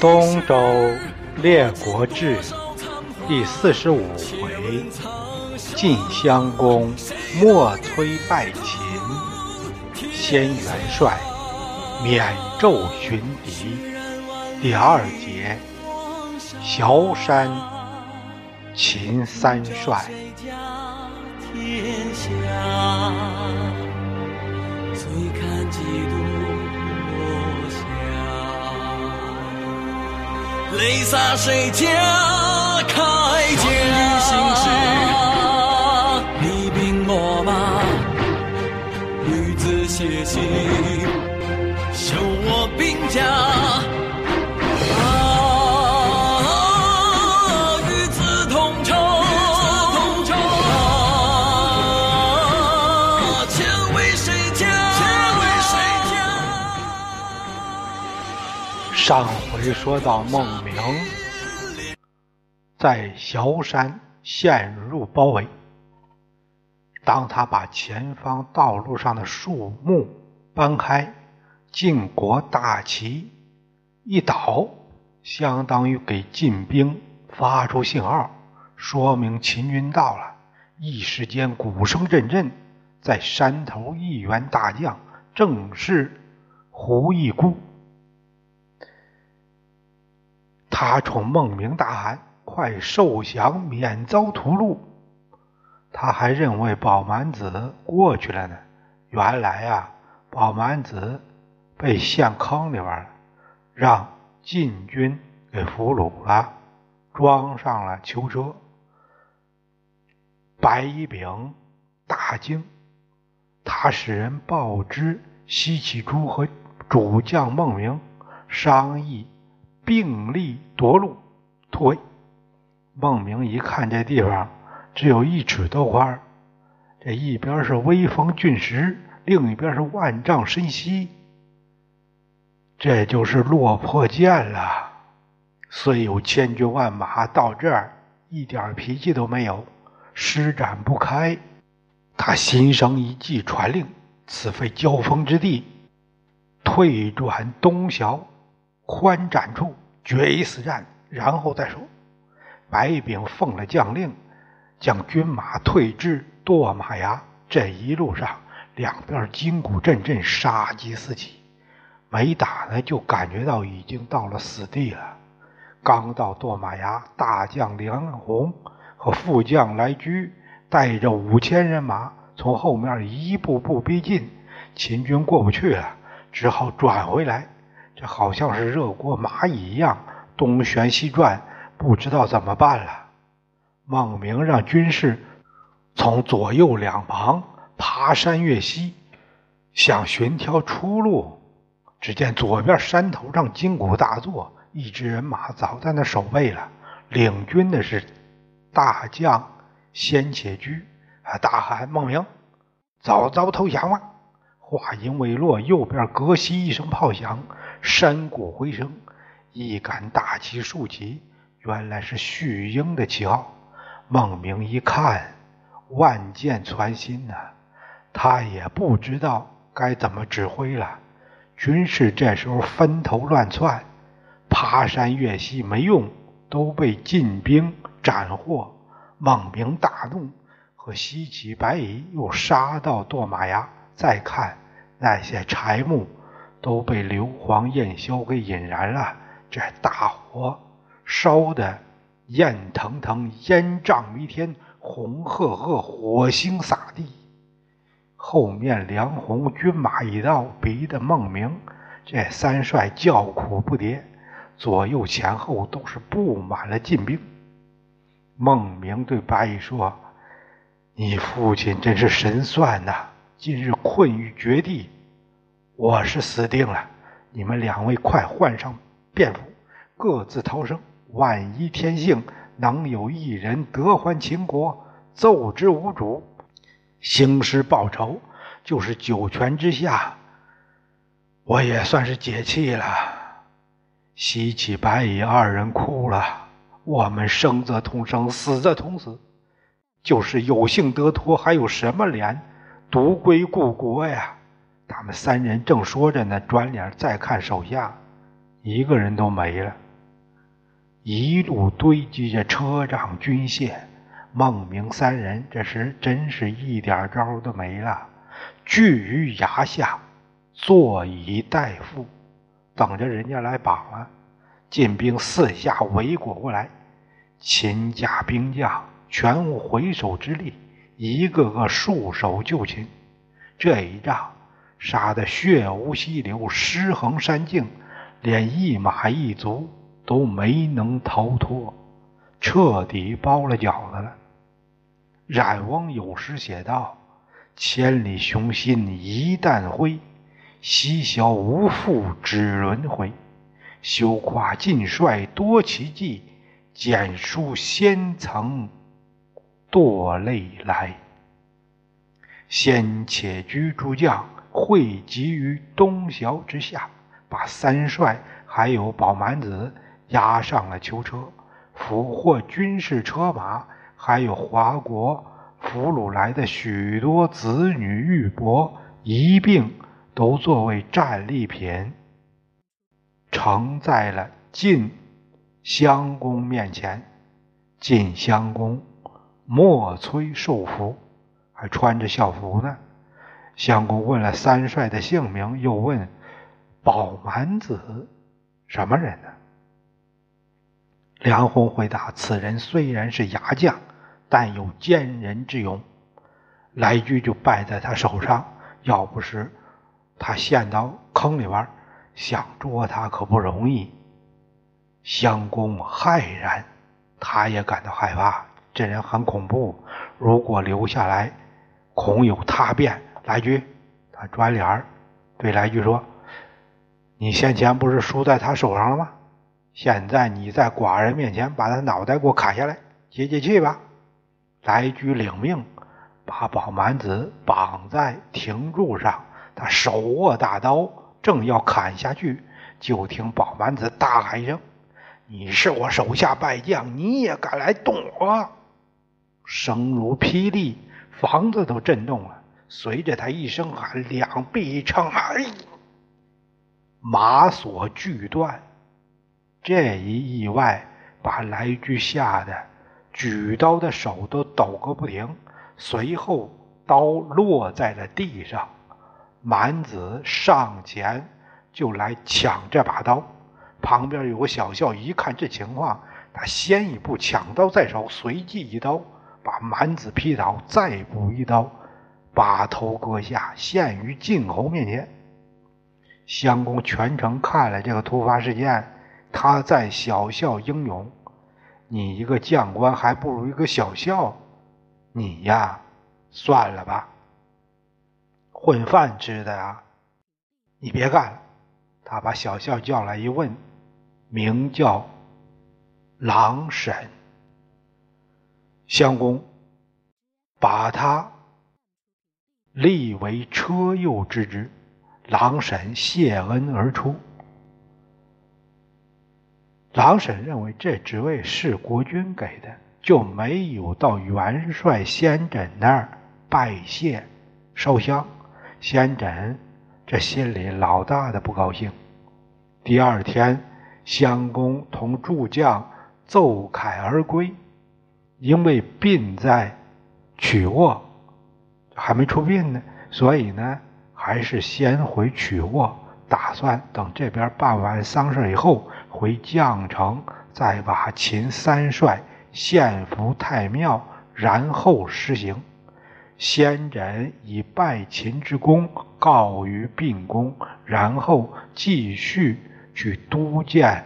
《东周列国志》第四十五回：晋襄公莫摧败秦，先元帅免纣寻敌。第二节：崤山秦三帅。泪洒谁家铠甲？你兵我马，女子写信，修我兵家。上回说到，孟明在崤山陷入包围。当他把前方道路上的树木搬开，晋国大旗一倒，相当于给晋兵发出信号，说明秦军到了。一时间鼓声阵阵，在山头一员大将，正是胡一孤。他冲孟明大喊：“快受降，免遭屠戮！”他还认为宝满子过去了呢。原来啊，宝满子被陷坑里边了，让晋军给俘虏了，装上了囚车。白一丙大惊，他使人报知西岐诸和主将孟明，商议。并力夺路，突围。孟明一看这地方只有一尺多宽，这一边是威风峻石，另一边是万丈深溪，这就是落魄涧了。虽有千军万马到这儿，一点脾气都没有，施展不开。他心生一计，传令：此非交锋之地，退转东晓。宽展处决一死战，然后再说。白炳奉了将令，将军马退至堕马崖。这一路上，两边金鼓阵阵，杀机四起。没打呢，就感觉到已经到了死地了。刚到堕马崖，大将梁鸿和副将来居带着五千人马从后面一步步逼近，秦军过不去了，只好转回来。这好像是热锅蚂蚁一样，东旋西转，不知道怎么办了。孟明让军士从左右两旁爬山越溪，想寻条出路。只见左边山头上金鼓大作，一支人马早在那守备了。领军的是大将先且居，啊，大喊：“孟明，早早投降吧！”话音未落，右边隔西一声炮响。山谷回声，一杆大旗竖起，原来是旭英的旗号。孟明一看，万箭穿心呐，他也不知道该怎么指挥了。军士这时候分头乱窜，爬山越溪没用，都被晋兵斩获。孟明大怒，和西岐、白乙又杀到堕马崖。再看那些柴木。都被硫磺焰硝给引燃了，这大火烧的焰腾腾，烟障弥天，红赫赫，火星洒地。后面梁红军马一到，逼得孟明这三帅叫苦不迭，左右前后都是布满了禁兵。孟明对白乙说：“你父亲真是神算呐，今日困于绝地。”我是死定了，你们两位快换上便服，各自逃生。万一天幸能有一人得还秦国，奏之无主，兴师报仇，就是九泉之下，我也算是解气了。西岐、白乙二人哭了。我们生则同生，死则同死，就是有幸得脱，还有什么脸独归故国呀？他们三人正说着呢，转脸再看手下，一个人都没了。一路堆积着车仗军械。孟明三人这时真是一点招都没了，拒于崖下，坐以待缚，等着人家来绑了。晋兵四下围裹过来，秦家兵将全无回首之力，一个个束手就擒。这一仗杀得血无溪流，尸横山径，连一马一卒都没能逃脱，彻底包了饺子了。冉翁有诗写道：“千里雄心一旦灰，西萧无复只轮回。”休夸晋帅多奇计，简书先曾堕泪来。先且居诸将汇集于东桥之下，把三帅还有宝满子押上了囚车，俘获军事车马，还有华国俘虏来的许多子女玉帛一并都作为战利品。呈在了晋襄公面前，晋襄公莫催受服，还穿着校服呢。襄公问了三帅的姓名，又问宝满子什么人呢？梁鸿回答：此人虽然是牙将，但有坚人之勇。来居就败在他手上，要不是他陷到坑里边。想捉他可不容易。襄公骇然，他也感到害怕。这人很恐怖，如果留下来，恐有他变。来居，他转脸对来居说：“你先前不是输在他手上了吗？现在你在寡人面前把他脑袋给我砍下来，解解气吧。”来居领命，把宝满子绑在亭柱上，他手握大刀。正要砍下去，就听宝满子大喊一声：“你是我手下败将，你也敢来动我！”声如霹雳，房子都震动了。随着他一声喊，两臂一撑，哎，马索锯断。这一意外把来居吓得举刀的手都抖个不停。随后，刀落在了地上。蛮子上前就来抢这把刀，旁边有个小校，一看这情况，他先一步抢刀在手，随即一刀把蛮子劈倒，再补一刀，把头割下，献于晋侯面前。襄公全程看了这个突发事件，他在小校英勇，你一个将官还不如一个小校，你呀，算了吧。混饭吃的啊！你别干了！他把小校叫来一问，名叫郎审。襄公把他立为车右之职。郎审谢恩而出。郎审认为这职位是国君给的，就没有到元帅先轸那儿拜谢烧香。先轸这心里老大的不高兴。第二天，襄公同诸将奏凯而归，因为病在曲沃，还没出殡呢，所以呢，还是先回曲沃，打算等这边办完丧事以后，回绛城，再把秦三帅献俘太庙，然后施行。先人以拜秦之功告于病公，然后继续去督建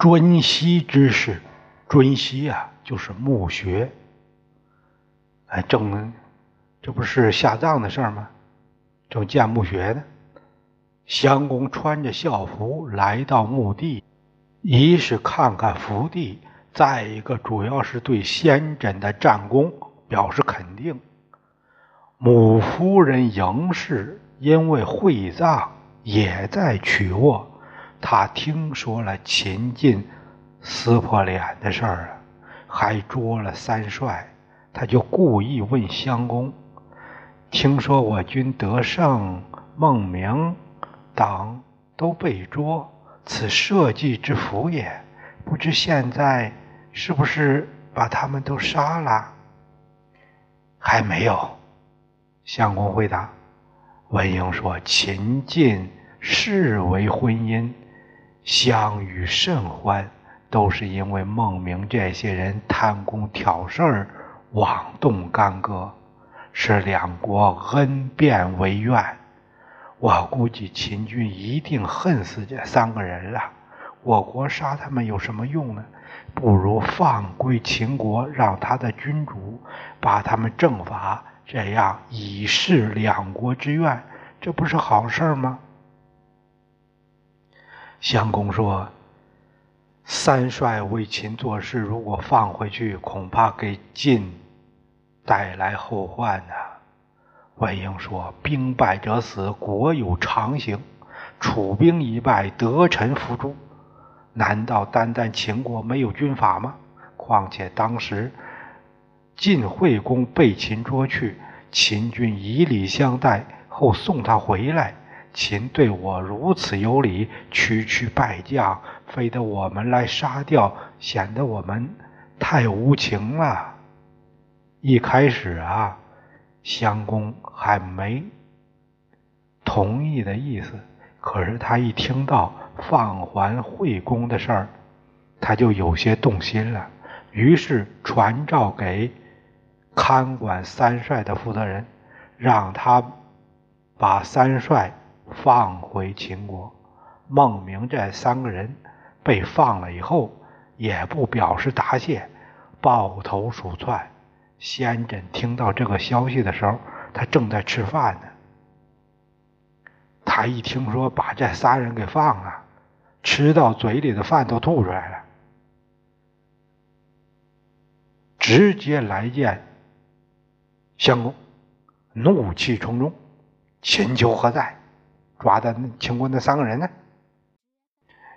尊西之事。尊西啊，就是墓穴。哎，正这不是下葬的事儿吗？正建墓穴呢。襄公穿着孝服来到墓地，一是看看福地。再一个，主要是对先轸的战功表示肯定。母夫人嬴氏因为会葬也在曲沃，他听说了秦晋撕破脸的事儿啊，还捉了三帅，他就故意问襄公：“听说我军得胜，孟明等都被捉，此社稷之福也。不知现在是不是把他们都杀了？还没有。相公回答。文英说：“秦晋视为婚姻，相与甚欢，都是因为孟明这些人贪功挑事儿，妄动干戈，使两国恩变为怨。我估计秦军一定恨死这三个人了。我国杀他们有什么用呢？不如放归秦国，让他的君主把他们正法。”这样以示两国之愿，这不是好事吗？相公说：“三帅为秦做事，如果放回去，恐怕给晋带来后患呢。”魏婴说：“兵败者死，国有常刑；楚兵一败，得臣伏诛。难道单单秦国没有军法吗？况且当时……”晋惠公被秦捉去，秦军以礼相待，后送他回来。秦对我如此有礼，区区败将，非得我们来杀掉，显得我们太无情了。一开始啊，襄公还没同意的意思，可是他一听到放还惠公的事儿，他就有些动心了，于是传召给。看管三帅的负责人，让他把三帅放回秦国。孟明这三个人被放了以后，也不表示答谢，抱头鼠窜。先轸听到这个消息的时候，他正在吃饭呢。他一听说把这三人给放了，吃到嘴里的饭都吐出来了，直接来见。相公怒气冲冲，请求何在？抓的秦国那三个人呢？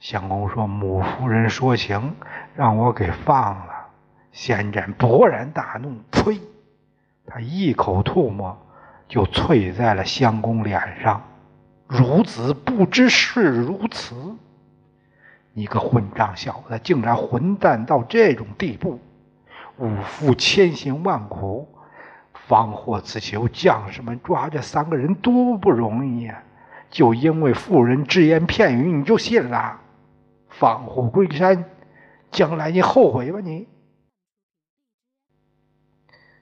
相公说：“母夫人说情，让我给放了。”先斩勃然大怒，呸！他一口唾沫就啐在了相公脸上。孺子不知是如此！你个混账小子，竟然混蛋到这种地步！五父千辛万苦。方获此求，将士们抓这三个人多不容易呀！就因为妇人只言片语，你就信了？放虎归山，将来你后悔吧！你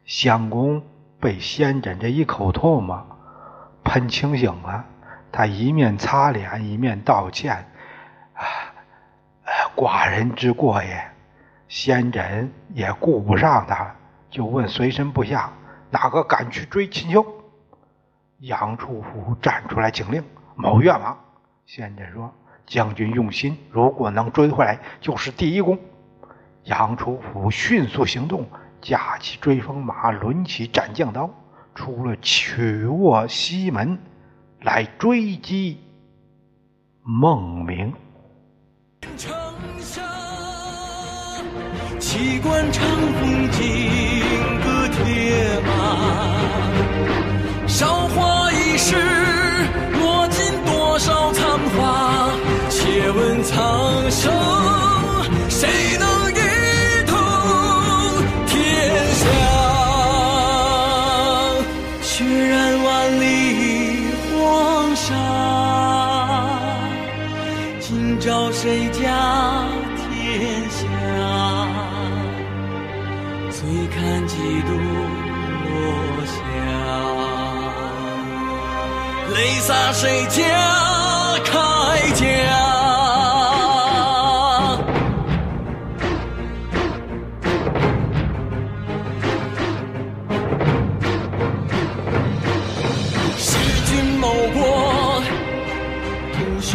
相公被先轸这一口唾沫喷清醒了，他一面擦脸，一面道歉：“啊，寡人之过也。”仙人也顾不上他，就问随身部下。哪个敢去追秦琼？杨处虎站出来请令：“某愿王。”先轸说：“将军用心，如果能追回来，就是第一功。”杨楚虎迅速行动，架起追风马，抡起斩将刀，出了曲沃西门，来追击孟明。旗官长风金戈铁马，韶华易逝，苍生，谁能一统天下？血染万里黄沙，今朝谁家天下？醉？看几度落霞，泪洒谁家铠甲？